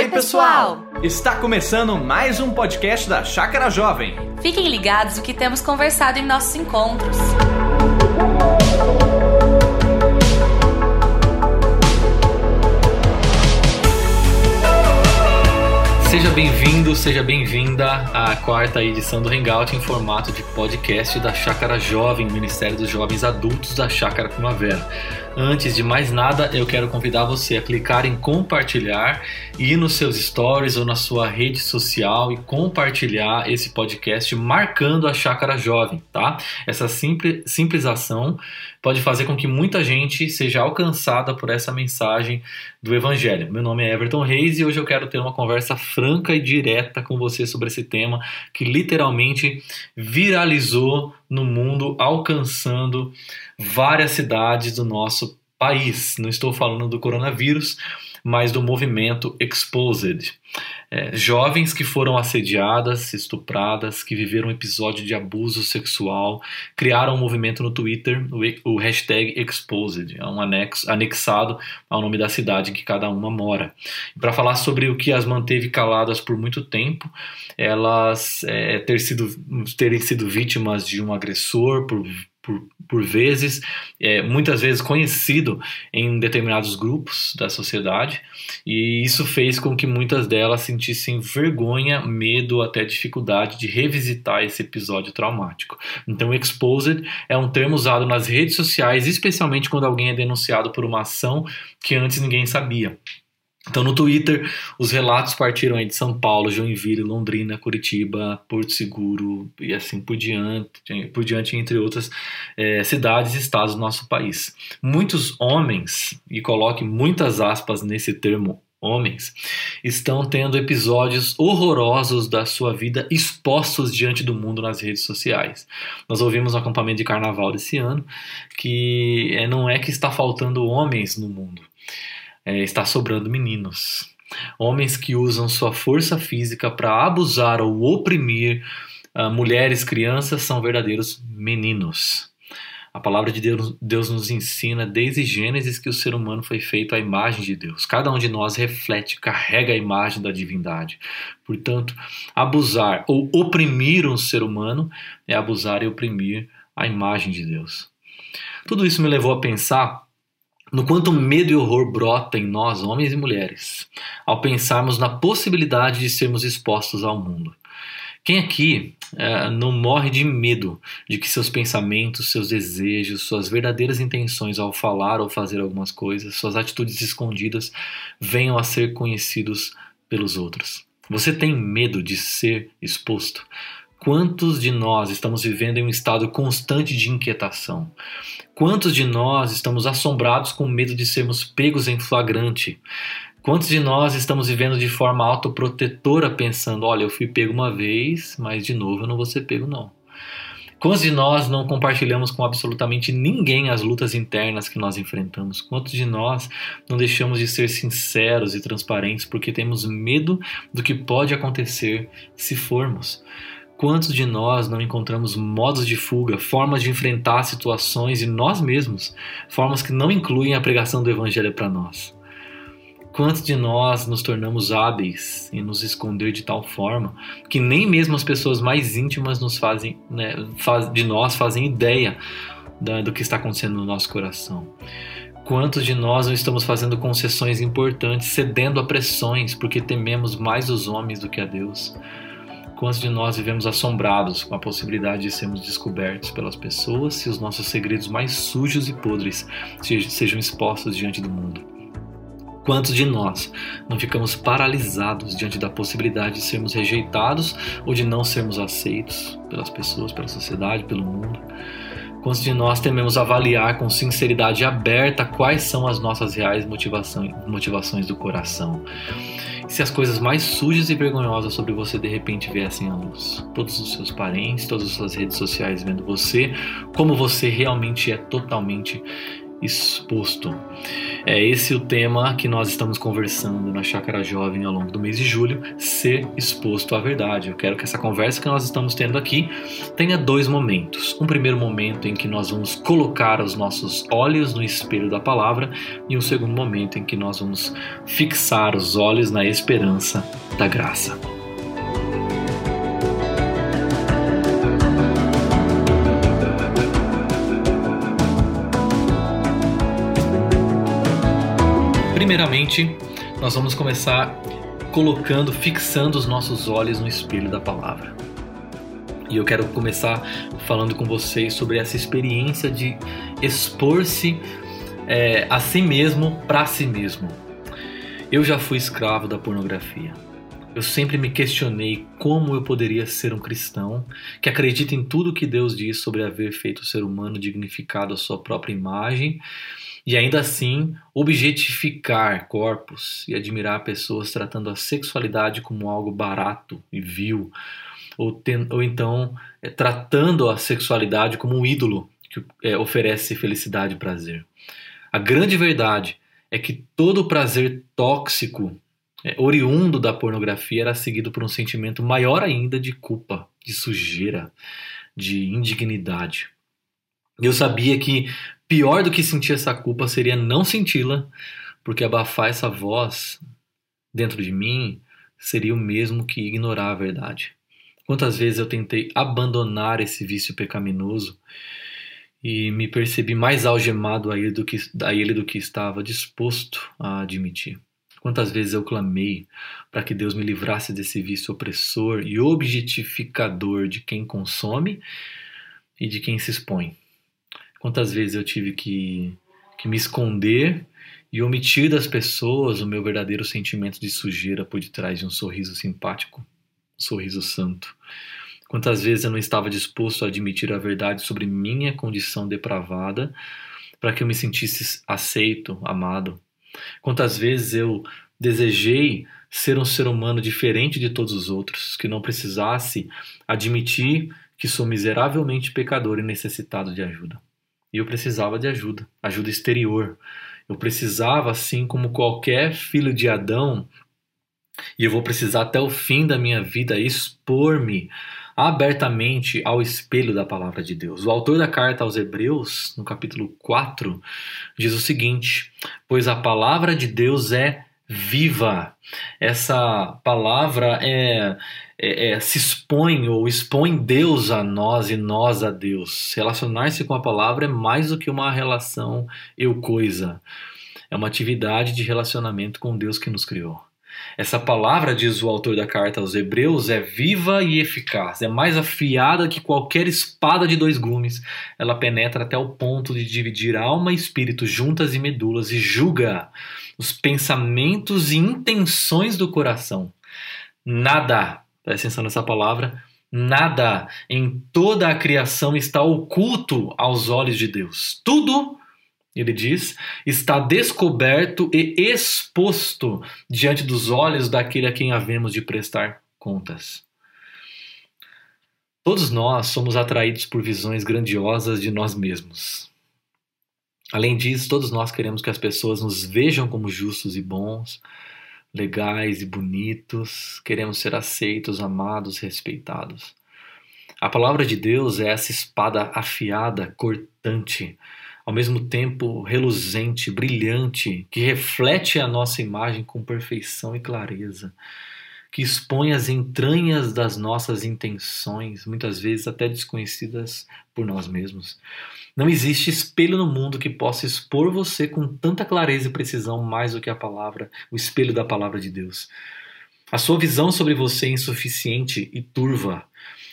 Oi, pessoal! Está começando mais um podcast da Chácara Jovem. Fiquem ligados o que temos conversado em nossos encontros. Seja bem-vindo, seja bem-vinda à quarta edição do Hangout em formato de podcast da Chácara Jovem, Ministério dos Jovens Adultos da Chácara Primavera. Antes de mais nada, eu quero convidar você a clicar em compartilhar ir nos seus stories ou na sua rede social e compartilhar esse podcast marcando a Chácara Jovem, tá? Essa simples, simples ação pode fazer com que muita gente seja alcançada por essa mensagem do Evangelho. Meu nome é Everton Reis e hoje eu quero ter uma conversa franca e direta com você sobre esse tema que literalmente viralizou no mundo, alcançando várias cidades do nosso país. Não estou falando do coronavírus, mas do movimento Exposed. É, jovens que foram assediadas, estupradas, que viveram um episódio de abuso sexual, criaram um movimento no Twitter, o, o hashtag Exposed, é um anexo, anexado ao nome da cidade em que cada uma mora. Para falar sobre o que as manteve caladas por muito tempo, elas é, ter sido, terem sido vítimas de um agressor por por, por vezes, é, muitas vezes conhecido em determinados grupos da sociedade, e isso fez com que muitas delas sentissem vergonha, medo, até dificuldade de revisitar esse episódio traumático. Então, exposed é um termo usado nas redes sociais, especialmente quando alguém é denunciado por uma ação que antes ninguém sabia. Então, no Twitter, os relatos partiram aí de São Paulo, Joinville, Londrina, Curitiba, Porto Seguro e assim por diante, por diante entre outras é, cidades e estados do nosso país. Muitos homens, e coloque muitas aspas nesse termo homens, estão tendo episódios horrorosos da sua vida expostos diante do mundo nas redes sociais. Nós ouvimos no acampamento de carnaval desse ano que é, não é que está faltando homens no mundo é, está sobrando meninos. Homens que usam sua força física para abusar ou oprimir uh, mulheres, crianças, são verdadeiros meninos. A palavra de Deus, Deus, nos ensina desde Gênesis que o ser humano foi feito à imagem de Deus. Cada um de nós reflete, carrega a imagem da divindade. Portanto, abusar ou oprimir um ser humano é abusar e oprimir a imagem de Deus. Tudo isso me levou a pensar no quanto medo e horror brota em nós, homens e mulheres, ao pensarmos na possibilidade de sermos expostos ao mundo. Quem aqui é, não morre de medo de que seus pensamentos, seus desejos, suas verdadeiras intenções ao falar ou fazer algumas coisas, suas atitudes escondidas venham a ser conhecidos pelos outros? Você tem medo de ser exposto? Quantos de nós estamos vivendo em um estado constante de inquietação? Quantos de nós estamos assombrados com medo de sermos pegos em flagrante? Quantos de nós estamos vivendo de forma autoprotetora, pensando: olha, eu fui pego uma vez, mas de novo eu não vou ser pego, não? Quantos de nós não compartilhamos com absolutamente ninguém as lutas internas que nós enfrentamos? Quantos de nós não deixamos de ser sinceros e transparentes porque temos medo do que pode acontecer se formos? Quantos de nós não encontramos modos de fuga, formas de enfrentar situações e nós mesmos, formas que não incluem a pregação do Evangelho para nós? Quantos de nós nos tornamos hábeis em nos esconder de tal forma que nem mesmo as pessoas mais íntimas nos fazem, né, faz, de nós fazem ideia da, do que está acontecendo no nosso coração? Quantos de nós não estamos fazendo concessões importantes, cedendo a pressões porque tememos mais os homens do que a Deus? Quantos de nós vivemos assombrados com a possibilidade de sermos descobertos pelas pessoas se os nossos segredos mais sujos e podres sejam expostos diante do mundo? Quantos de nós não ficamos paralisados diante da possibilidade de sermos rejeitados ou de não sermos aceitos pelas pessoas, pela sociedade, pelo mundo? Quantos de nós tememos avaliar com sinceridade aberta quais são as nossas reais motivações, motivações do coração? Se as coisas mais sujas e vergonhosas sobre você de repente viessem à luz. Todos os seus parentes, todas as suas redes sociais vendo você, como você realmente é totalmente exposto. É esse o tema que nós estamos conversando na Chácara Jovem ao longo do mês de julho, ser exposto à verdade. Eu quero que essa conversa que nós estamos tendo aqui tenha dois momentos. Um primeiro momento em que nós vamos colocar os nossos olhos no espelho da palavra e um segundo momento em que nós vamos fixar os olhos na esperança da graça. Primeiramente, nós vamos começar colocando, fixando os nossos olhos no espelho da palavra. E eu quero começar falando com vocês sobre essa experiência de expor-se é, a si mesmo para si mesmo. Eu já fui escravo da pornografia. Eu sempre me questionei como eu poderia ser um cristão que acredita em tudo que Deus diz sobre haver feito o ser humano dignificado à sua própria imagem e ainda assim objetificar corpos e admirar pessoas tratando a sexualidade como algo barato e vil, ou, ten, ou então é, tratando a sexualidade como um ídolo que é, oferece felicidade e prazer. A grande verdade é que todo prazer tóxico é, oriundo da pornografia era seguido por um sentimento maior ainda de culpa, de sujeira, de indignidade. Eu sabia que Pior do que sentir essa culpa seria não senti-la, porque abafar essa voz dentro de mim seria o mesmo que ignorar a verdade. Quantas vezes eu tentei abandonar esse vício pecaminoso e me percebi mais algemado a ele do que, a ele do que estava disposto a admitir. Quantas vezes eu clamei para que Deus me livrasse desse vício opressor e objetificador de quem consome e de quem se expõe. Quantas vezes eu tive que, que me esconder e omitir das pessoas o meu verdadeiro sentimento de sujeira por detrás de um sorriso simpático, um sorriso santo. Quantas vezes eu não estava disposto a admitir a verdade sobre minha condição depravada para que eu me sentisse aceito, amado. Quantas vezes eu desejei ser um ser humano diferente de todos os outros, que não precisasse admitir que sou miseravelmente pecador e necessitado de ajuda. E eu precisava de ajuda, ajuda exterior. Eu precisava, assim como qualquer filho de Adão, e eu vou precisar até o fim da minha vida expor-me abertamente ao espelho da palavra de Deus. O autor da carta aos Hebreus, no capítulo 4, diz o seguinte: Pois a palavra de Deus é viva. Essa palavra é, é, é, se expõe ou expõe Deus a nós e nós a Deus. Relacionar-se com a palavra é mais do que uma relação eu-coisa. É uma atividade de relacionamento com Deus que nos criou. Essa palavra, diz o autor da carta aos Hebreus, é viva e eficaz, é mais afiada que qualquer espada de dois gumes. Ela penetra até o ponto de dividir alma e espírito juntas e medulas e julga os pensamentos e intenções do coração. Nada, presta atenção nessa palavra, nada em toda a criação está oculto aos olhos de Deus. Tudo, ele diz, está descoberto e exposto diante dos olhos daquele a quem havemos de prestar contas. Todos nós somos atraídos por visões grandiosas de nós mesmos. Além disso, todos nós queremos que as pessoas nos vejam como justos e bons, legais e bonitos, queremos ser aceitos, amados, respeitados. A palavra de Deus é essa espada afiada, cortante, ao mesmo tempo reluzente, brilhante, que reflete a nossa imagem com perfeição e clareza que expõe as entranhas das nossas intenções, muitas vezes até desconhecidas por nós mesmos. Não existe espelho no mundo que possa expor você com tanta clareza e precisão mais do que a palavra, o espelho da palavra de Deus. A sua visão sobre você é insuficiente e turva.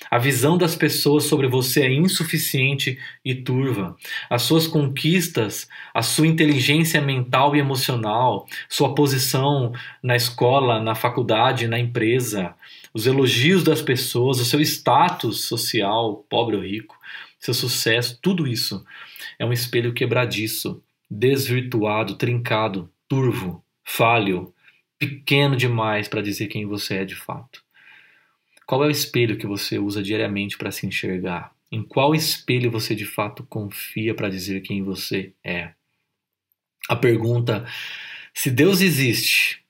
A visão das pessoas sobre você é insuficiente e turva. As suas conquistas, a sua inteligência mental e emocional, sua posição na escola, na faculdade, na empresa, os elogios das pessoas, o seu status social, pobre ou rico, seu sucesso, tudo isso é um espelho quebradiço, desvirtuado, trincado, turvo, falho, pequeno demais para dizer quem você é de fato. Qual é o espelho que você usa diariamente para se enxergar? Em qual espelho você de fato confia para dizer quem você é? a pergunta: se Deus existe,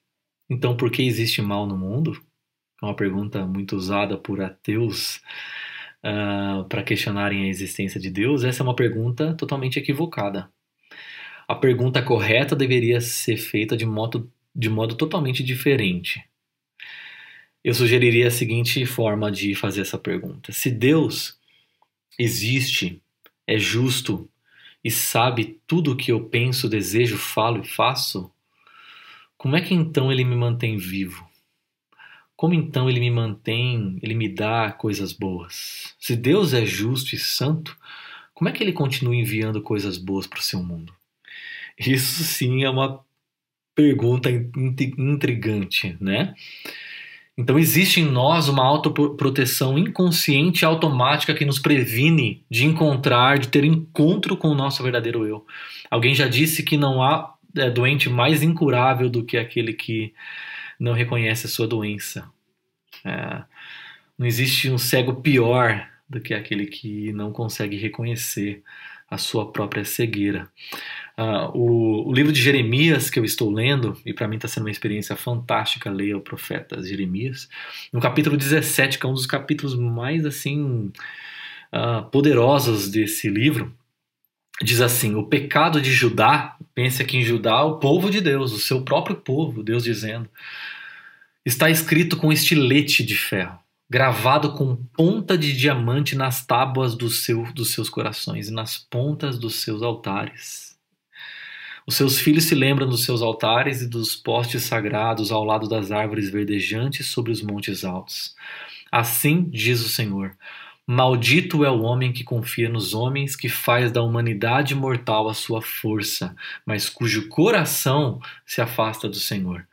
então por que existe mal no mundo? É uma pergunta muito usada por ateus uh, para questionarem a existência de Deus. Essa é uma pergunta totalmente equivocada. A pergunta correta deveria ser feita de modo, de modo totalmente diferente. Eu sugeriria a seguinte forma de fazer essa pergunta: se Deus existe, é justo e sabe tudo o que eu penso, desejo, falo e faço, como é que então ele me mantém vivo? Como então ele me mantém, ele me dá coisas boas? Se Deus é justo e santo, como é que ele continua enviando coisas boas para o seu mundo? Isso sim é uma pergunta intrigante, né? Então existe em nós uma autoproteção inconsciente e automática que nos previne de encontrar, de ter encontro com o nosso verdadeiro eu. Alguém já disse que não há é, doente mais incurável do que aquele que não reconhece a sua doença. É, não existe um cego pior do que aquele que não consegue reconhecer a sua própria cegueira. Uh, o, o, livro de Jeremias que eu estou lendo, e para mim está sendo uma experiência fantástica ler o profeta Jeremias, no capítulo 17, que é um dos capítulos mais assim uh, poderosos desse livro, diz assim: O pecado de Judá, pense aqui em Judá, o povo de Deus, o seu próprio povo, Deus dizendo, está escrito com estilete de ferro gravado com ponta de diamante nas tábuas do seu, dos seus corações e nas pontas dos seus altares. Os seus filhos se lembram dos seus altares e dos postes sagrados ao lado das árvores verdejantes sobre os montes altos. Assim diz o Senhor: Maldito é o homem que confia nos homens, que faz da humanidade mortal a sua força, mas cujo coração se afasta do Senhor.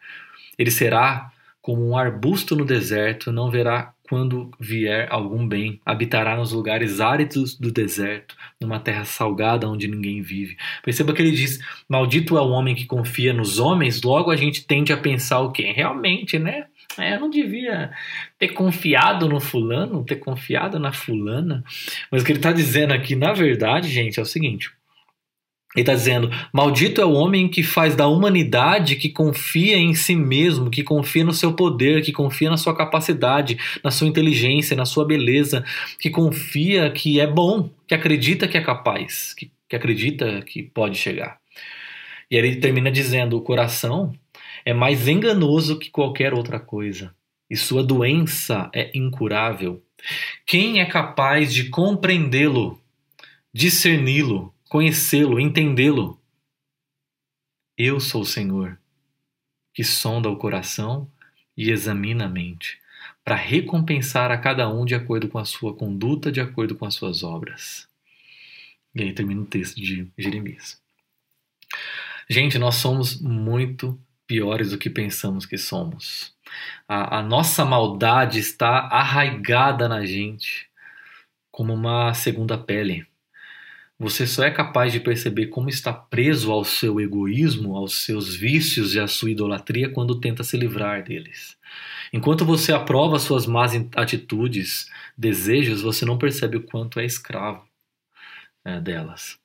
Ele será como um arbusto no deserto, não verá quando vier algum bem, habitará nos lugares áridos do deserto, numa terra salgada onde ninguém vive. Perceba que ele diz: Maldito é o homem que confia nos homens, logo a gente tende a pensar o quê? Realmente, né? É, eu não devia ter confiado no fulano, ter confiado na fulana. Mas o que ele está dizendo aqui, na verdade, gente, é o seguinte: ele está dizendo: Maldito é o homem que faz da humanidade que confia em si mesmo, que confia no seu poder, que confia na sua capacidade, na sua inteligência, na sua beleza, que confia que é bom, que acredita que é capaz, que, que acredita que pode chegar. E ele termina dizendo: O coração é mais enganoso que qualquer outra coisa, e sua doença é incurável. Quem é capaz de compreendê-lo, discerni-lo? Conhecê-lo, entendê-lo. Eu sou o Senhor, que sonda o coração e examina a mente, para recompensar a cada um de acordo com a sua conduta, de acordo com as suas obras. E aí termina o texto de Jeremias. Gente, nós somos muito piores do que pensamos que somos. A, a nossa maldade está arraigada na gente como uma segunda pele. Você só é capaz de perceber como está preso ao seu egoísmo, aos seus vícios e à sua idolatria quando tenta se livrar deles. Enquanto você aprova suas más atitudes, desejos, você não percebe o quanto é escravo é, delas.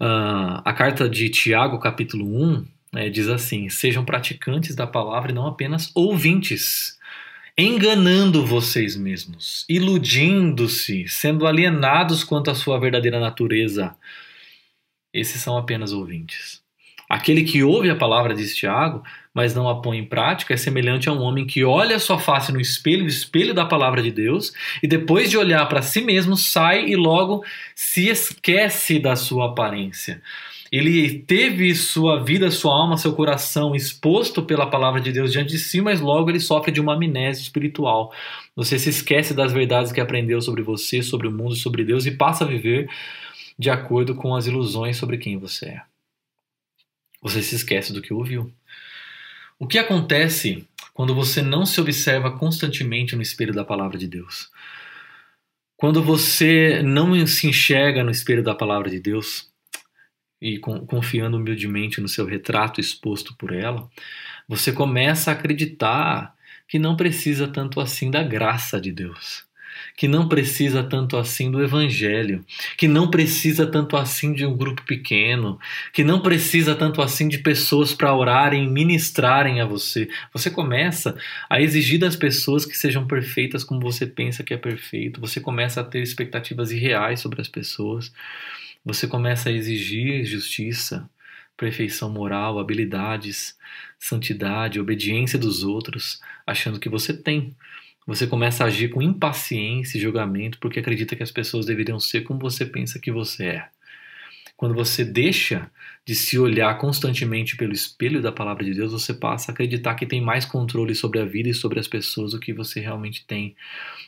Uh, a carta de Tiago, capítulo 1, é, diz assim: Sejam praticantes da palavra e não apenas ouvintes enganando vocês mesmos, iludindo-se, sendo alienados quanto à sua verdadeira natureza. Esses são apenas ouvintes. Aquele que ouve a palavra de Tiago, mas não a põe em prática, é semelhante a um homem que olha sua face no espelho, no espelho da palavra de Deus, e depois de olhar para si mesmo, sai e logo se esquece da sua aparência. Ele teve sua vida, sua alma, seu coração exposto pela palavra de Deus diante de si, mas logo ele sofre de uma amnésia espiritual. Você se esquece das verdades que aprendeu sobre você, sobre o mundo, sobre Deus e passa a viver de acordo com as ilusões sobre quem você é. Você se esquece do que ouviu. O que acontece quando você não se observa constantemente no espelho da palavra de Deus? Quando você não se enxerga no espelho da palavra de Deus, e confiando humildemente no seu retrato exposto por ela, você começa a acreditar que não precisa tanto assim da graça de Deus. que não precisa tanto assim do evangelho, que não precisa tanto assim de um grupo pequeno, que não precisa tanto assim de pessoas para orarem, ministrarem a você. Você começa a exigir das pessoas que sejam perfeitas como você pensa que é perfeito. Você começa a ter expectativas irreais sobre as pessoas. Você começa a exigir justiça, perfeição moral, habilidades, santidade, obediência dos outros, achando que você tem. Você começa a agir com impaciência e julgamento porque acredita que as pessoas deveriam ser como você pensa que você é. Quando você deixa de se olhar constantemente pelo espelho da palavra de Deus, você passa a acreditar que tem mais controle sobre a vida e sobre as pessoas do que você realmente tem.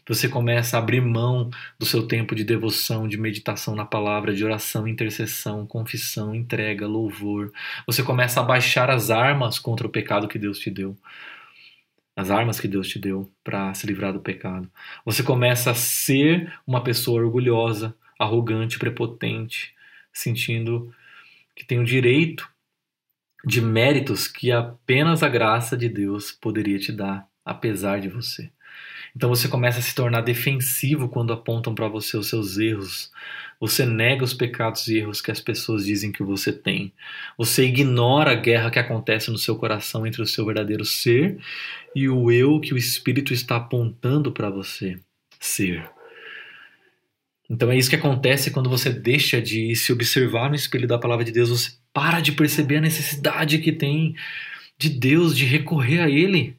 Você começa a abrir mão do seu tempo de devoção, de meditação na palavra, de oração, intercessão, confissão, entrega, louvor. Você começa a baixar as armas contra o pecado que Deus te deu as armas que Deus te deu para se livrar do pecado. Você começa a ser uma pessoa orgulhosa, arrogante, prepotente, sentindo que tem o direito de méritos que apenas a graça de Deus poderia te dar, apesar de você. Então você começa a se tornar defensivo quando apontam para você os seus erros. Você nega os pecados e erros que as pessoas dizem que você tem. Você ignora a guerra que acontece no seu coração entre o seu verdadeiro ser e o eu que o Espírito está apontando para você ser. Então é isso que acontece quando você deixa de se observar no espelho da palavra de Deus, você para de perceber a necessidade que tem de Deus, de recorrer a Ele.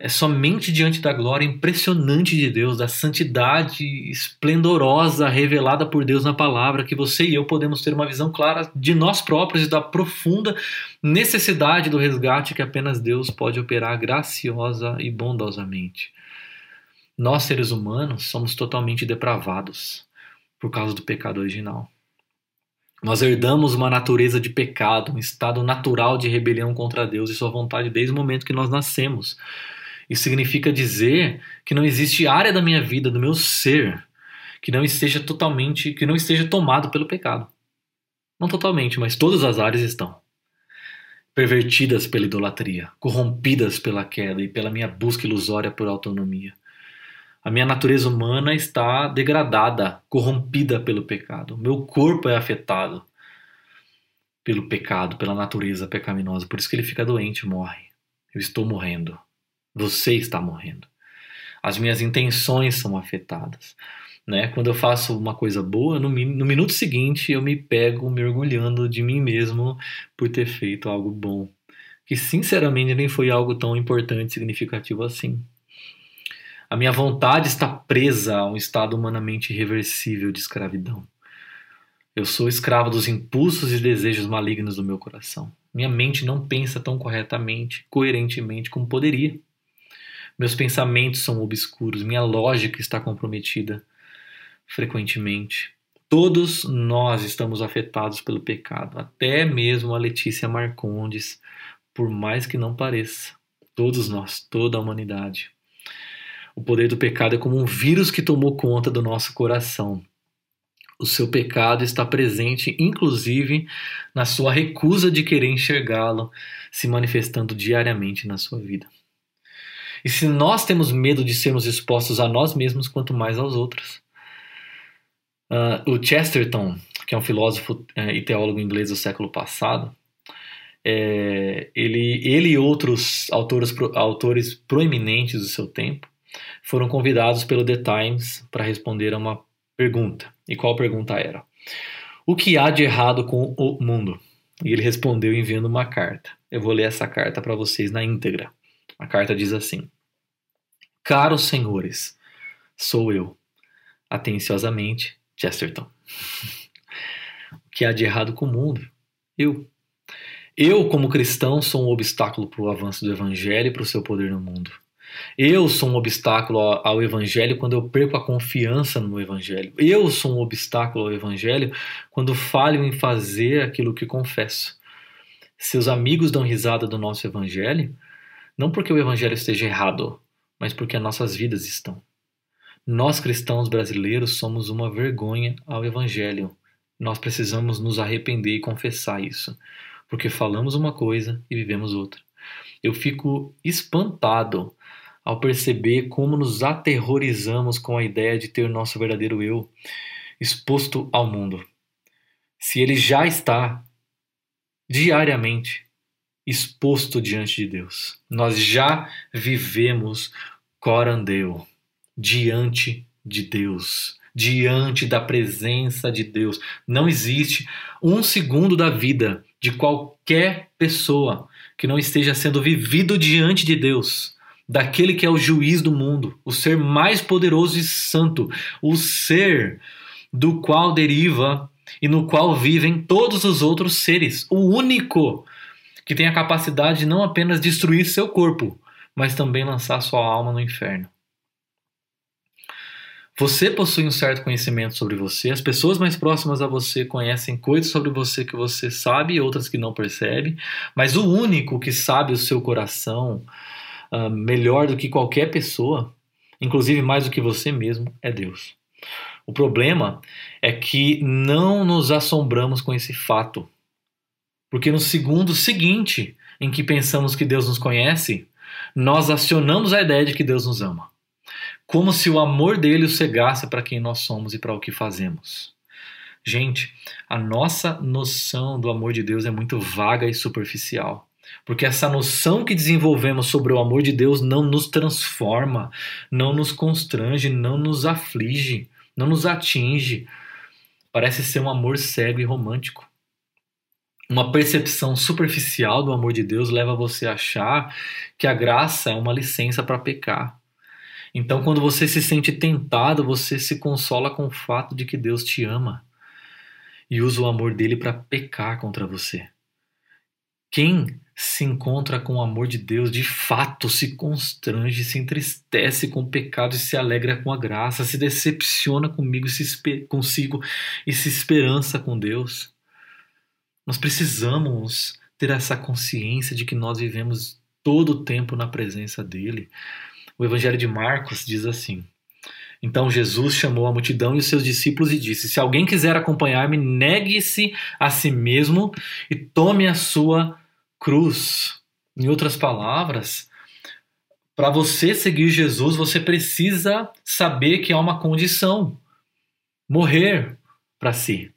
É somente diante da glória impressionante de Deus, da santidade esplendorosa revelada por Deus na palavra, que você e eu podemos ter uma visão clara de nós próprios e da profunda necessidade do resgate que apenas Deus pode operar graciosa e bondosamente. Nós, seres humanos, somos totalmente depravados por causa do pecado original. Nós herdamos uma natureza de pecado, um estado natural de rebelião contra Deus e Sua vontade desde o momento que nós nascemos. Isso significa dizer que não existe área da minha vida, do meu ser, que não esteja totalmente, que não esteja tomado pelo pecado. Não totalmente, mas todas as áreas estão pervertidas pela idolatria, corrompidas pela queda e pela minha busca ilusória por autonomia. A minha natureza humana está degradada, corrompida pelo pecado. O meu corpo é afetado pelo pecado, pela natureza pecaminosa. Por isso que ele fica doente, morre. Eu estou morrendo. Você está morrendo. As minhas intenções são afetadas. Né? Quando eu faço uma coisa boa, no, no minuto seguinte eu me pego mergulhando de mim mesmo por ter feito algo bom. Que sinceramente nem foi algo tão importante, significativo assim. A minha vontade está presa a um estado humanamente irreversível de escravidão. Eu sou escravo dos impulsos e desejos malignos do meu coração. Minha mente não pensa tão corretamente, coerentemente como poderia. Meus pensamentos são obscuros, minha lógica está comprometida frequentemente. Todos nós estamos afetados pelo pecado, até mesmo a Letícia Marcondes, por mais que não pareça. Todos nós, toda a humanidade. O poder do pecado é como um vírus que tomou conta do nosso coração. O seu pecado está presente, inclusive, na sua recusa de querer enxergá-lo, se manifestando diariamente na sua vida. E se nós temos medo de sermos expostos a nós mesmos, quanto mais aos outros. Uh, o Chesterton, que é um filósofo uh, e teólogo inglês do século passado, é, ele, ele e outros autores, autores proeminentes do seu tempo foram convidados pelo The Times para responder a uma pergunta. E qual pergunta era? O que há de errado com o mundo? E ele respondeu enviando uma carta. Eu vou ler essa carta para vocês na íntegra. A carta diz assim: Caros senhores, sou eu. Atenciosamente, Chesterton. o que há de errado com o mundo? Eu. Eu, como cristão, sou um obstáculo para o avanço do evangelho e para o seu poder no mundo. Eu sou um obstáculo ao evangelho quando eu perco a confiança no evangelho. Eu sou um obstáculo ao evangelho quando falho em fazer aquilo que confesso. Seus amigos dão risada do nosso evangelho, não porque o evangelho esteja errado, mas porque as nossas vidas estão. Nós cristãos brasileiros somos uma vergonha ao evangelho. Nós precisamos nos arrepender e confessar isso, porque falamos uma coisa e vivemos outra. Eu fico espantado ao perceber como nos aterrorizamos com a ideia de ter nosso verdadeiro eu exposto ao mundo. Se ele já está diariamente exposto diante de Deus, nós já vivemos corandeu, diante de Deus, diante da presença de Deus. Não existe um segundo da vida de qualquer pessoa que não esteja sendo vivido diante de Deus, daquele que é o juiz do mundo, o ser mais poderoso e santo, o ser do qual deriva e no qual vivem todos os outros seres, o único que tem a capacidade de não apenas destruir seu corpo, mas também lançar sua alma no inferno. Você possui um certo conhecimento sobre você, as pessoas mais próximas a você conhecem coisas sobre você que você sabe e outras que não percebe, mas o único que sabe o seu coração uh, melhor do que qualquer pessoa, inclusive mais do que você mesmo, é Deus. O problema é que não nos assombramos com esse fato, porque no segundo seguinte em que pensamos que Deus nos conhece, nós acionamos a ideia de que Deus nos ama como se o amor dele o cegasse para quem nós somos e para o que fazemos. Gente, a nossa noção do amor de Deus é muito vaga e superficial. Porque essa noção que desenvolvemos sobre o amor de Deus não nos transforma, não nos constrange, não nos aflige, não nos atinge. Parece ser um amor cego e romântico. Uma percepção superficial do amor de Deus leva você a achar que a graça é uma licença para pecar. Então, quando você se sente tentado, você se consola com o fato de que Deus te ama e usa o amor dele para pecar contra você. Quem se encontra com o amor de Deus de fato se constrange, se entristece com o pecado e se alegra com a graça, se decepciona comigo se consigo e se esperança com Deus. Nós precisamos ter essa consciência de que nós vivemos todo o tempo na presença dele. O Evangelho de Marcos diz assim: Então Jesus chamou a multidão e os seus discípulos e disse: Se alguém quiser acompanhar-me, negue-se a si mesmo e tome a sua cruz. Em outras palavras, para você seguir Jesus, você precisa saber que há uma condição: morrer para si,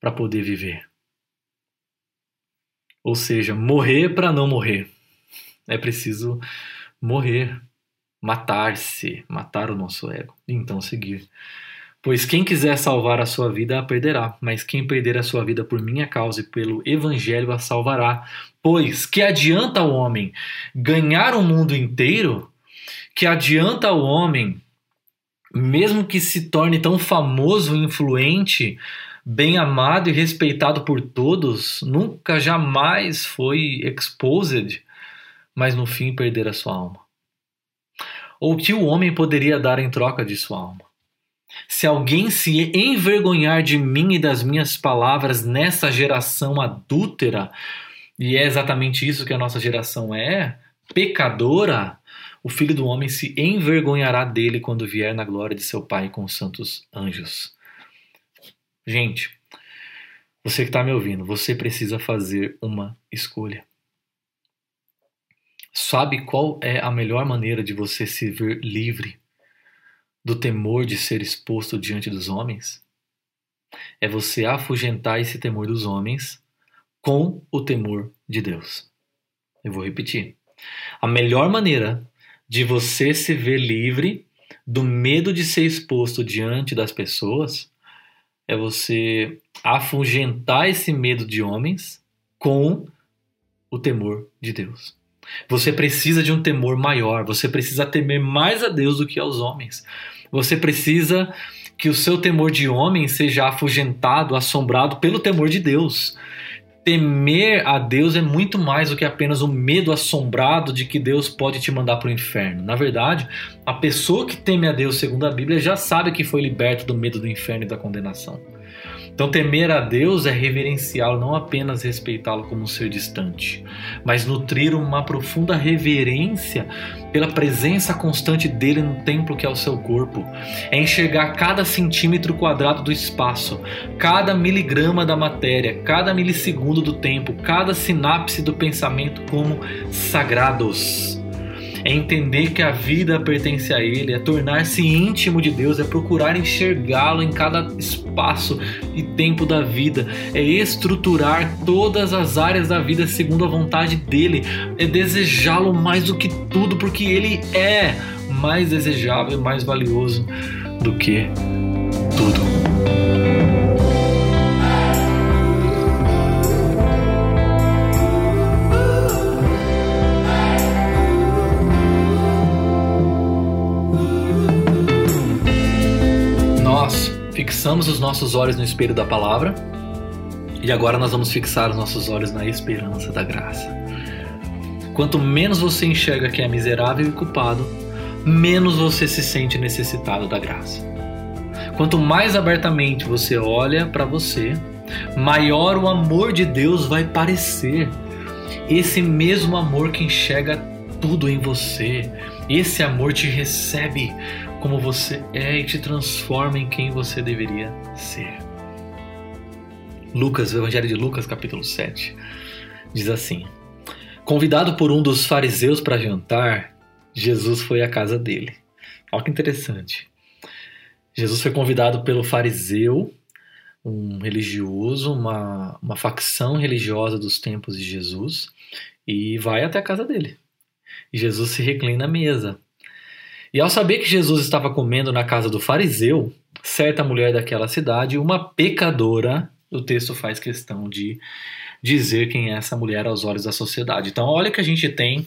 para poder viver. Ou seja, morrer para não morrer. É preciso morrer matar-se, matar o nosso ego, e então seguir. Pois quem quiser salvar a sua vida a perderá, mas quem perder a sua vida por minha causa e pelo evangelho a salvará. Pois que adianta o homem ganhar o mundo inteiro? Que adianta o homem, mesmo que se torne tão famoso influente, bem amado e respeitado por todos, nunca jamais foi exposed, mas no fim perder a sua alma? ou que o homem poderia dar em troca de sua alma. Se alguém se envergonhar de mim e das minhas palavras nessa geração adúltera, e é exatamente isso que a nossa geração é, pecadora, o filho do homem se envergonhará dele quando vier na glória de seu Pai com os santos anjos. Gente, você que está me ouvindo, você precisa fazer uma escolha. Sabe qual é a melhor maneira de você se ver livre do temor de ser exposto diante dos homens? É você afugentar esse temor dos homens com o temor de Deus. Eu vou repetir. A melhor maneira de você se ver livre do medo de ser exposto diante das pessoas é você afugentar esse medo de homens com o temor de Deus. Você precisa de um temor maior, você precisa temer mais a Deus do que aos homens. Você precisa que o seu temor de homem seja afugentado, assombrado pelo temor de Deus. Temer a Deus é muito mais do que apenas o medo assombrado de que Deus pode te mandar para o inferno. Na verdade, a pessoa que teme a Deus, segundo a Bíblia, já sabe que foi liberto do medo do inferno e da condenação. Então, temer a Deus é reverenciá-lo, não apenas respeitá-lo como um ser distante, mas nutrir uma profunda reverência pela presença constante dele no templo que é o seu corpo. É enxergar cada centímetro quadrado do espaço, cada miligrama da matéria, cada milissegundo do tempo, cada sinapse do pensamento como sagrados. É entender que a vida pertence a Ele, é tornar-se íntimo de Deus, é procurar enxergá-lo em cada espaço e tempo da vida, é estruturar todas as áreas da vida segundo a vontade dele, é desejá-lo mais do que tudo, porque Ele é mais desejável e mais valioso do que fixamos os nossos olhos no espelho da palavra e agora nós vamos fixar os nossos olhos na esperança da graça. Quanto menos você enxerga que é miserável e culpado, menos você se sente necessitado da graça. Quanto mais abertamente você olha para você, maior o amor de Deus vai parecer. Esse mesmo amor que enxerga tudo em você, esse amor te recebe como você é e te transforma em quem você deveria ser. Lucas, o Evangelho de Lucas, capítulo 7, diz assim: Convidado por um dos fariseus para jantar, Jesus foi à casa dele. Olha que interessante. Jesus foi convidado pelo fariseu, um religioso, uma, uma facção religiosa dos tempos de Jesus, e vai até a casa dele. E Jesus se reclina à mesa. E ao saber que Jesus estava comendo na casa do fariseu, certa mulher daquela cidade, uma pecadora, o texto faz questão de dizer quem é essa mulher aos olhos da sociedade. Então, olha o que a gente tem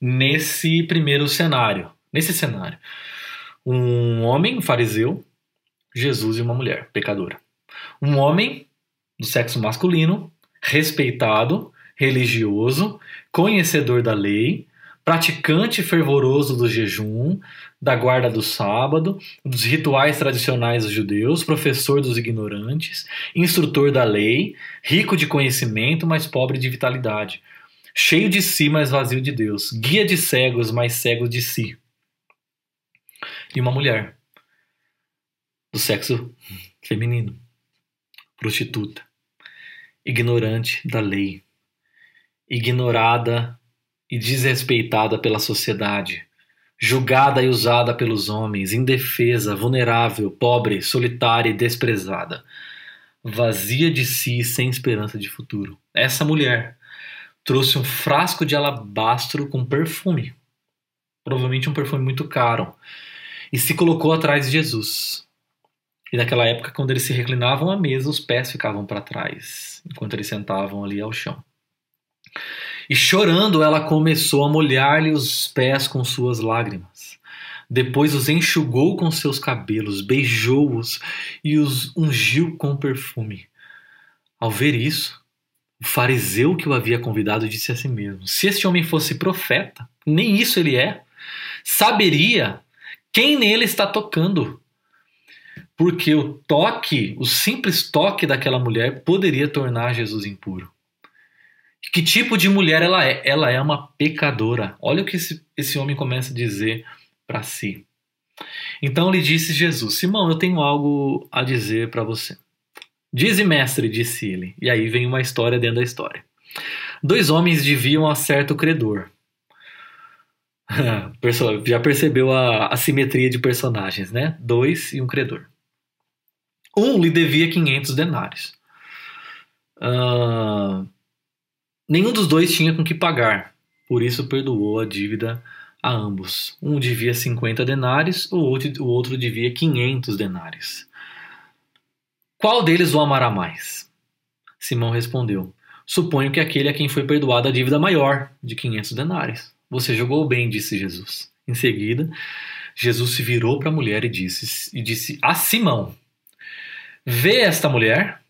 nesse primeiro cenário. Nesse cenário, um homem, um fariseu, Jesus e uma mulher, pecadora. Um homem do sexo masculino, respeitado, religioso, conhecedor da lei, praticante fervoroso do jejum, da guarda do sábado, dos rituais tradicionais dos judeus, professor dos ignorantes, instrutor da lei, rico de conhecimento, mas pobre de vitalidade, cheio de si, mas vazio de Deus, guia de cegos, mas cego de si. E uma mulher do sexo feminino, prostituta, ignorante da lei, ignorada e desrespeitada pela sociedade, julgada e usada pelos homens, indefesa, vulnerável, pobre, solitária e desprezada, vazia de si e sem esperança de futuro. Essa mulher trouxe um frasco de alabastro com perfume, provavelmente um perfume muito caro, e se colocou atrás de Jesus. E naquela época, quando eles se reclinavam à mesa, os pés ficavam para trás, enquanto eles sentavam ali ao chão. E chorando, ela começou a molhar-lhe os pés com suas lágrimas. Depois os enxugou com seus cabelos, beijou-os e os ungiu com perfume. Ao ver isso, o fariseu que o havia convidado disse a si mesmo: Se este homem fosse profeta, nem isso ele é, saberia quem nele está tocando. Porque o toque, o simples toque daquela mulher poderia tornar Jesus impuro. Que tipo de mulher ela é? Ela é uma pecadora. Olha o que esse, esse homem começa a dizer para si. Então lhe disse Jesus: Simão, eu tenho algo a dizer para você. Dize, mestre, disse ele. E aí vem uma história dentro da história. Dois homens deviam a certo credor. Já percebeu a, a simetria de personagens, né? Dois e um credor. Um lhe devia 500 denários. Uh, Nenhum dos dois tinha com que pagar, por isso perdoou a dívida a ambos. Um devia 50 denários, o outro, o outro devia 500 denários. Qual deles o amará mais? Simão respondeu: Suponho que aquele a quem foi perdoada a dívida maior, de 500 denários. Você jogou bem, disse Jesus. Em seguida, Jesus se virou para a mulher e disse, e disse a Simão: Vê esta mulher?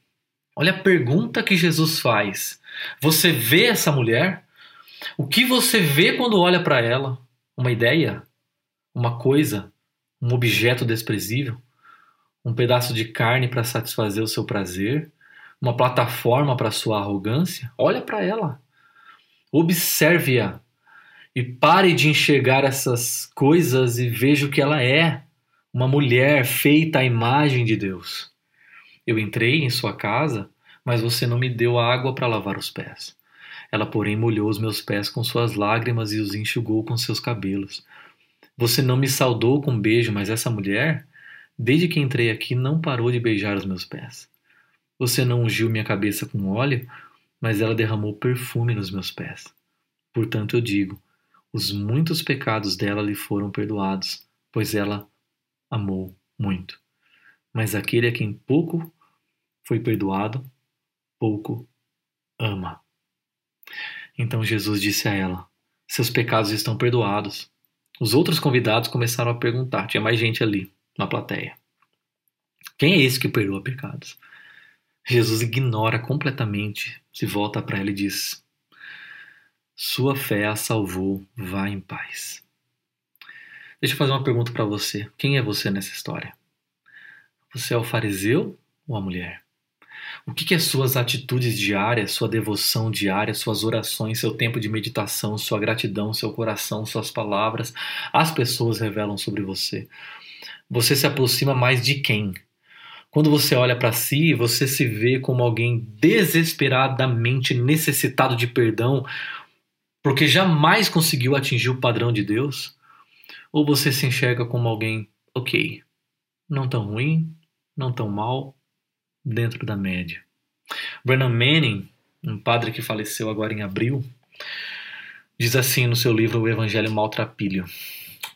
Olha a pergunta que Jesus faz. Você vê essa mulher? O que você vê quando olha para ela? Uma ideia? Uma coisa? Um objeto desprezível? Um pedaço de carne para satisfazer o seu prazer? Uma plataforma para sua arrogância? Olha para ela. Observe-a e pare de enxergar essas coisas e veja o que ela é. Uma mulher feita à imagem de Deus. Eu entrei em sua casa mas você não me deu água para lavar os pés. Ela, porém, molhou os meus pés com suas lágrimas e os enxugou com seus cabelos. Você não me saudou com um beijo, mas essa mulher, desde que entrei aqui, não parou de beijar os meus pés. Você não ungiu minha cabeça com óleo, mas ela derramou perfume nos meus pés. Portanto, eu digo: os muitos pecados dela lhe foram perdoados, pois ela amou muito. Mas aquele a quem pouco foi perdoado, pouco ama. Então Jesus disse a ela: Seus pecados estão perdoados. Os outros convidados começaram a perguntar, tinha mais gente ali na plateia. Quem é esse que perdoa pecados? Jesus ignora completamente, se volta para ela e diz: Sua fé a salvou, vá em paz. Deixa eu fazer uma pergunta para você. Quem é você nessa história? Você é o fariseu ou a mulher? O que, que as suas atitudes diárias, sua devoção diária, suas orações, seu tempo de meditação, sua gratidão, seu coração, suas palavras, as pessoas revelam sobre você? Você se aproxima mais de quem? Quando você olha para si, você se vê como alguém desesperadamente necessitado de perdão, porque jamais conseguiu atingir o padrão de Deus? Ou você se enxerga como alguém, ok, não tão ruim, não tão mal, dentro da média? Brennan Manning, um padre que faleceu agora em abril, diz assim no seu livro O Evangelho Maltrapilho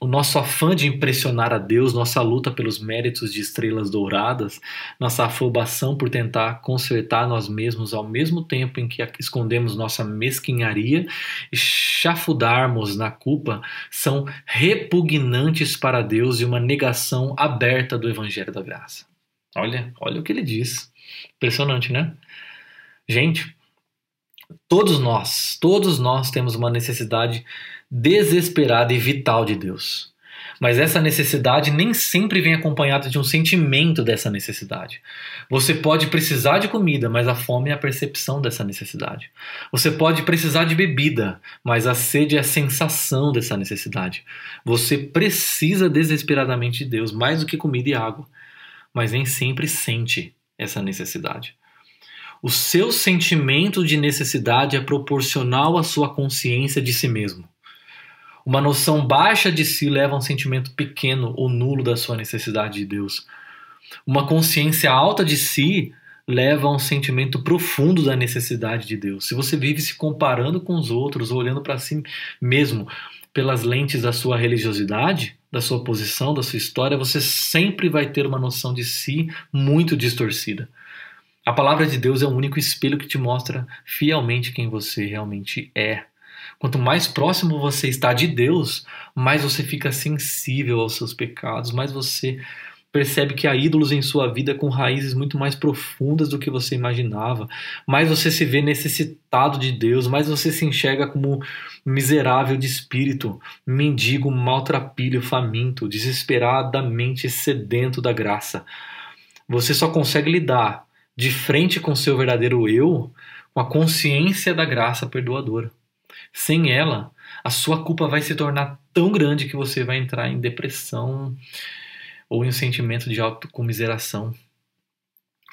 o nosso afã de impressionar a Deus, nossa luta pelos méritos de estrelas douradas, nossa afobação por tentar consertar nós mesmos ao mesmo tempo em que escondemos nossa mesquinharia e chafudarmos na culpa, são repugnantes para Deus e uma negação aberta do Evangelho da Graça. Olha, olha o que ele diz. Impressionante, né? Gente, todos nós, todos nós temos uma necessidade desesperada e vital de Deus. Mas essa necessidade nem sempre vem acompanhada de um sentimento dessa necessidade. Você pode precisar de comida, mas a fome é a percepção dessa necessidade. Você pode precisar de bebida, mas a sede é a sensação dessa necessidade. Você precisa desesperadamente de Deus, mais do que comida e água, mas nem sempre sente essa necessidade. O seu sentimento de necessidade é proporcional à sua consciência de si mesmo. Uma noção baixa de si leva a um sentimento pequeno ou nulo da sua necessidade de Deus. Uma consciência alta de si leva a um sentimento profundo da necessidade de Deus. Se você vive se comparando com os outros, ou olhando para si mesmo pelas lentes da sua religiosidade, da sua posição, da sua história, você sempre vai ter uma noção de si muito distorcida. A palavra de Deus é o único espelho que te mostra fielmente quem você realmente é. Quanto mais próximo você está de Deus, mais você fica sensível aos seus pecados, mais você percebe que há ídolos em sua vida com raízes muito mais profundas do que você imaginava, mais você se vê necessitado de Deus, mais você se enxerga como miserável de espírito, mendigo, maltrapilho, faminto, desesperadamente sedento da graça. Você só consegue lidar de frente com seu verdadeiro eu com a consciência da graça perdoadora. Sem ela, a sua culpa vai se tornar tão grande que você vai entrar em depressão ou em um sentimento de autocomiseração.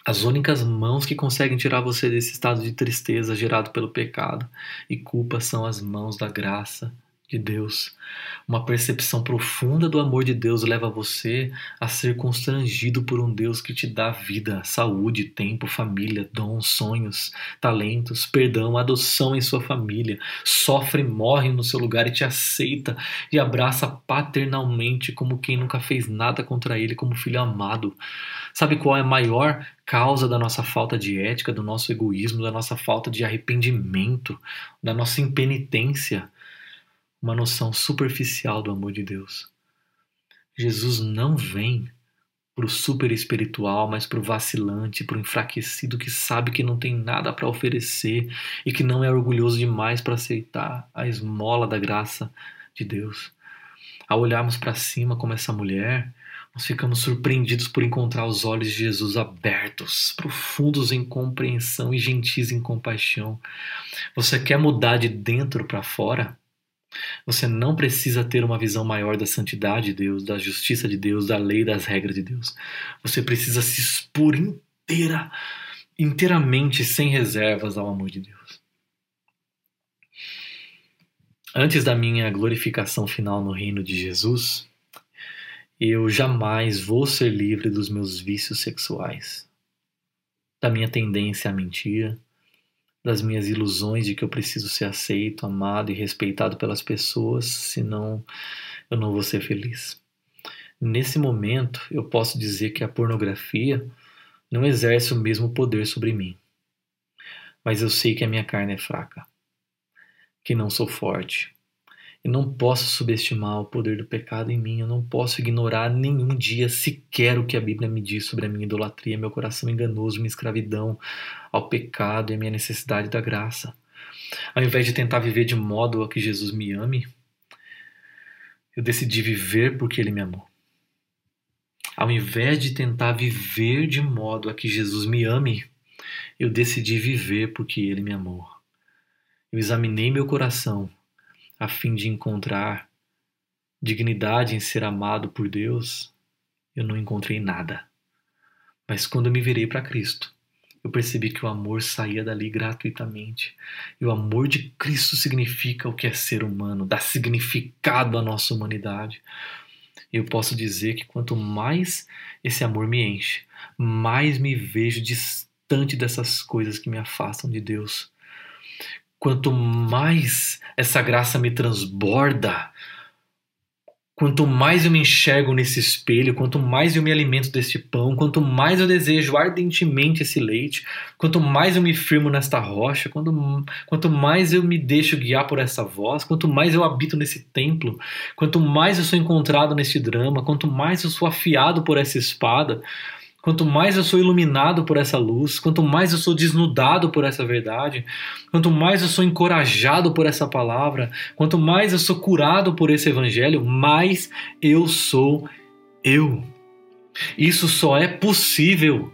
As únicas mãos que conseguem tirar você desse estado de tristeza gerado pelo pecado e culpa são as mãos da graça de Deus. Uma percepção profunda do amor de Deus leva você a ser constrangido por um Deus que te dá vida, saúde, tempo, família, dons, sonhos, talentos, perdão, adoção em sua família, sofre, morre no seu lugar e te aceita e abraça paternalmente como quem nunca fez nada contra ele, como filho amado. Sabe qual é a maior causa da nossa falta de ética, do nosso egoísmo, da nossa falta de arrependimento, da nossa impenitência? Uma noção superficial do amor de Deus. Jesus não vem para o super espiritual, mas para o vacilante, para o enfraquecido que sabe que não tem nada para oferecer e que não é orgulhoso demais para aceitar a esmola da graça de Deus. Ao olharmos para cima como essa mulher, nós ficamos surpreendidos por encontrar os olhos de Jesus abertos, profundos em compreensão e gentis em compaixão. Você quer mudar de dentro para fora? Você não precisa ter uma visão maior da santidade de Deus, da justiça de Deus, da lei, das regras de Deus. Você precisa se expor inteira, inteiramente, sem reservas ao amor de Deus. antes da minha glorificação final no reino de Jesus, eu jamais vou ser livre dos meus vícios sexuais, da minha tendência à mentira, das minhas ilusões de que eu preciso ser aceito, amado e respeitado pelas pessoas, senão eu não vou ser feliz. Nesse momento, eu posso dizer que a pornografia não exerce o mesmo poder sobre mim. Mas eu sei que a minha carne é fraca, que não sou forte. E não posso subestimar o poder do pecado em mim, eu não posso ignorar nenhum dia sequer o que a Bíblia me diz sobre a minha idolatria, meu coração enganoso, minha escravidão ao pecado e a minha necessidade da graça. Ao invés de tentar viver de modo a que Jesus me ame, eu decidi viver porque Ele me amou. Ao invés de tentar viver de modo a que Jesus me ame, eu decidi viver porque Ele me amou. Eu examinei meu coração a fim de encontrar dignidade em ser amado por Deus. Eu não encontrei nada. Mas quando eu me virei para Cristo, eu percebi que o amor saía dali gratuitamente. E o amor de Cristo significa o que é ser humano, dá significado à nossa humanidade eu posso dizer que quanto mais esse amor me enche, mais me vejo distante dessas coisas que me afastam de Deus. Quanto mais essa graça me transborda, Quanto mais eu me enxergo nesse espelho, quanto mais eu me alimento deste pão, quanto mais eu desejo ardentemente esse leite, quanto mais eu me firmo nesta rocha, quanto, quanto mais eu me deixo guiar por essa voz, quanto mais eu habito nesse templo, quanto mais eu sou encontrado neste drama, quanto mais eu sou afiado por essa espada, Quanto mais eu sou iluminado por essa luz, quanto mais eu sou desnudado por essa verdade, quanto mais eu sou encorajado por essa palavra, quanto mais eu sou curado por esse evangelho, mais eu sou eu. Isso só é possível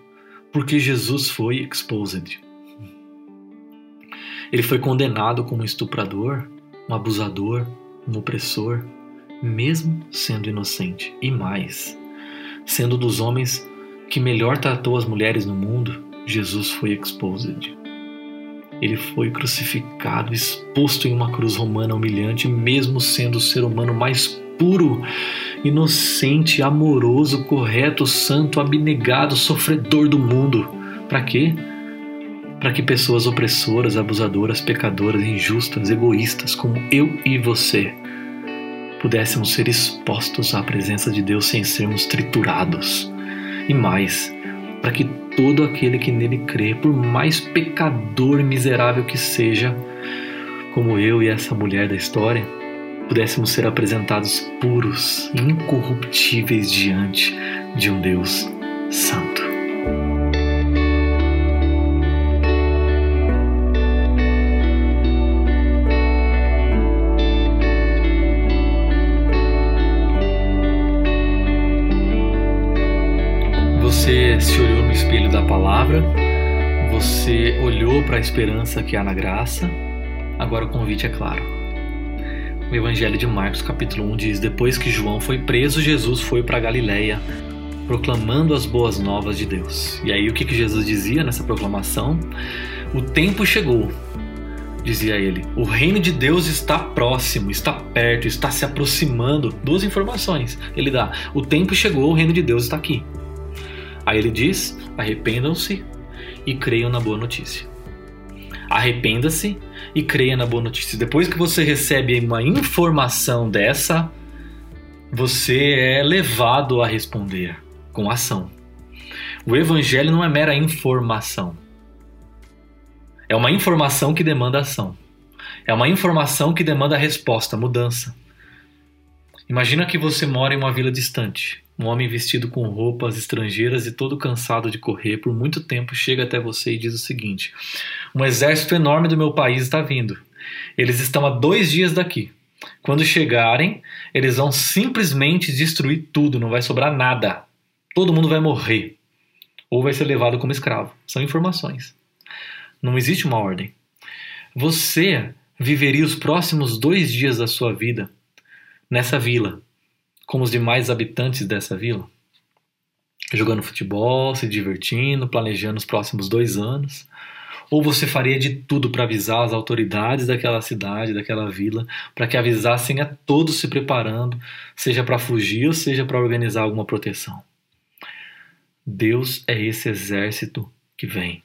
porque Jesus foi exposed. Ele foi condenado como estuprador, um abusador, um opressor, mesmo sendo inocente. E mais, sendo dos homens que melhor tratou as mulheres no mundo, Jesus foi exposed. Ele foi crucificado, exposto em uma cruz romana humilhante, mesmo sendo o ser humano mais puro, inocente, amoroso, correto, santo, abnegado, sofredor do mundo. Para quê? Para que pessoas opressoras, abusadoras, pecadoras, injustas, egoístas, como eu e você, pudéssemos ser expostos à presença de Deus sem sermos triturados e mais, para que todo aquele que nele crê, por mais pecador miserável que seja, como eu e essa mulher da história, pudéssemos ser apresentados puros e incorruptíveis diante de um Deus Santo. Você se olhou no espelho da palavra, você olhou para a esperança que há na graça. Agora o convite é claro. O Evangelho de Marcos, capítulo 1 diz: Depois que João foi preso, Jesus foi para Galiléia, proclamando as boas novas de Deus. E aí o que, que Jesus dizia nessa proclamação? O tempo chegou, dizia ele. O reino de Deus está próximo, está perto, está se aproximando. Duas informações ele dá: o tempo chegou, o reino de Deus está aqui. Aí ele diz: arrependam-se e creiam na boa notícia. Arrependa-se e creia na boa notícia. Depois que você recebe uma informação dessa, você é levado a responder com ação. O evangelho não é mera informação. É uma informação que demanda ação. É uma informação que demanda resposta, mudança. Imagina que você mora em uma vila distante. Um homem vestido com roupas estrangeiras e todo cansado de correr por muito tempo chega até você e diz o seguinte: Um exército enorme do meu país está vindo. Eles estão a dois dias daqui. Quando chegarem, eles vão simplesmente destruir tudo, não vai sobrar nada. Todo mundo vai morrer. Ou vai ser levado como escravo. São informações. Não existe uma ordem. Você viveria os próximos dois dias da sua vida nessa vila, como os demais habitantes dessa vila, jogando futebol, se divertindo, planejando os próximos dois anos? Ou você faria de tudo para avisar as autoridades daquela cidade, daquela vila, para que avisassem a todos se preparando, seja para fugir ou seja para organizar alguma proteção? Deus é esse exército que vem.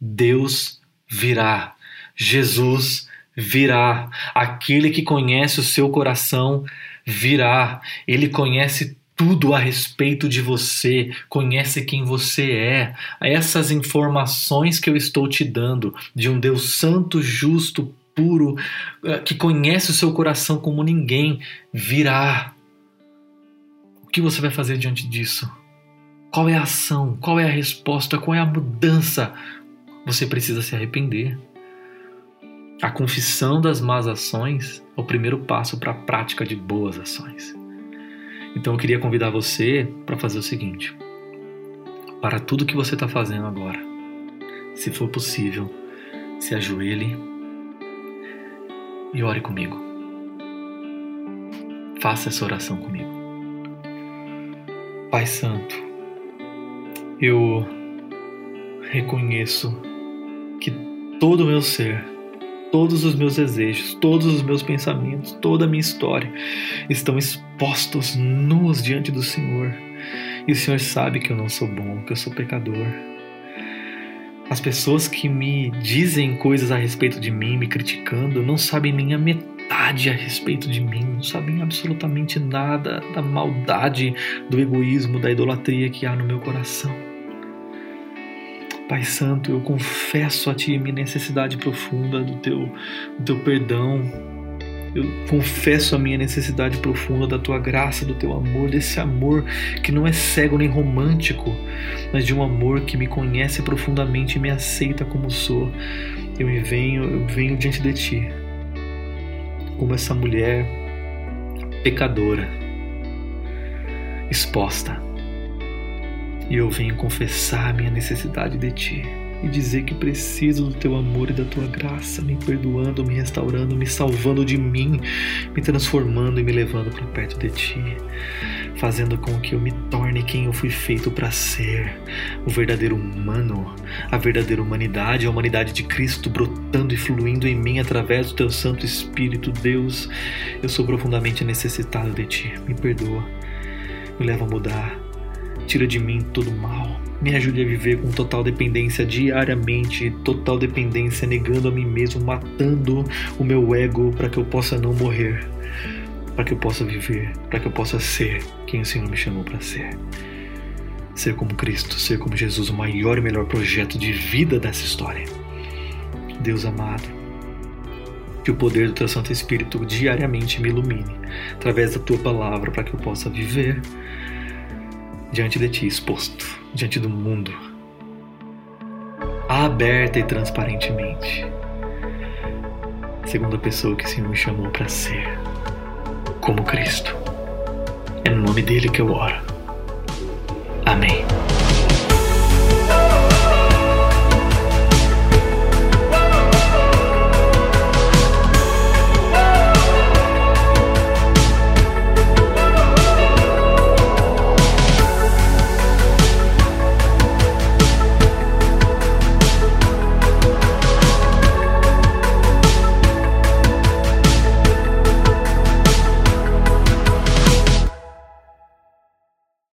Deus virá. Jesus virá. Aquele que conhece o seu coração virá. Ele conhece tudo a respeito de você, conhece quem você é. Essas informações que eu estou te dando de um Deus santo, justo, puro, eh, que conhece o seu coração como ninguém, virá. O que você vai fazer diante disso? Qual é a ação? Qual é a resposta? Qual é a mudança? Você precisa se arrepender. A confissão das más ações é o primeiro passo para a prática de boas ações. Então eu queria convidar você para fazer o seguinte: para tudo que você está fazendo agora, se for possível, se ajoelhe e ore comigo. Faça essa oração comigo. Pai Santo, eu reconheço que todo o meu ser todos os meus desejos, todos os meus pensamentos, toda a minha história estão expostos nus diante do Senhor. E o Senhor sabe que eu não sou bom, que eu sou pecador. As pessoas que me dizem coisas a respeito de mim, me criticando, não sabem nem a metade a respeito de mim, não sabem absolutamente nada da maldade, do egoísmo, da idolatria que há no meu coração. Pai Santo, eu confesso a Ti minha necessidade profunda do Teu, do teu perdão. Eu confesso a minha necessidade profunda da Tua graça, do Teu amor, desse amor que não é cego nem romântico, mas de um amor que me conhece profundamente e me aceita como sou. Eu me venho, eu venho diante de Ti, como essa mulher pecadora, exposta e eu venho confessar minha necessidade de ti e dizer que preciso do teu amor e da tua graça, me perdoando, me restaurando, me salvando de mim, me transformando e me levando para perto de ti, fazendo com que eu me torne quem eu fui feito para ser, o verdadeiro humano, a verdadeira humanidade, a humanidade de Cristo brotando e fluindo em mim através do teu Santo Espírito, Deus. Eu sou profundamente necessitado de ti. Me perdoa. Me leva a mudar Tira de mim todo mal. Me ajude a viver com total dependência diariamente, total dependência, negando a mim mesmo, matando o meu ego para que eu possa não morrer, para que eu possa viver, para que eu possa ser quem o Senhor me chamou para ser. Ser como Cristo, ser como Jesus, o maior e melhor projeto de vida dessa história. Deus amado, que o poder do Teu Santo Espírito diariamente me ilumine através da Tua palavra para que eu possa viver diante de ti, exposto diante do mundo, aberta e transparentemente, segundo a pessoa que o Senhor me chamou para ser, como Cristo. É no nome dele que eu oro. Amém.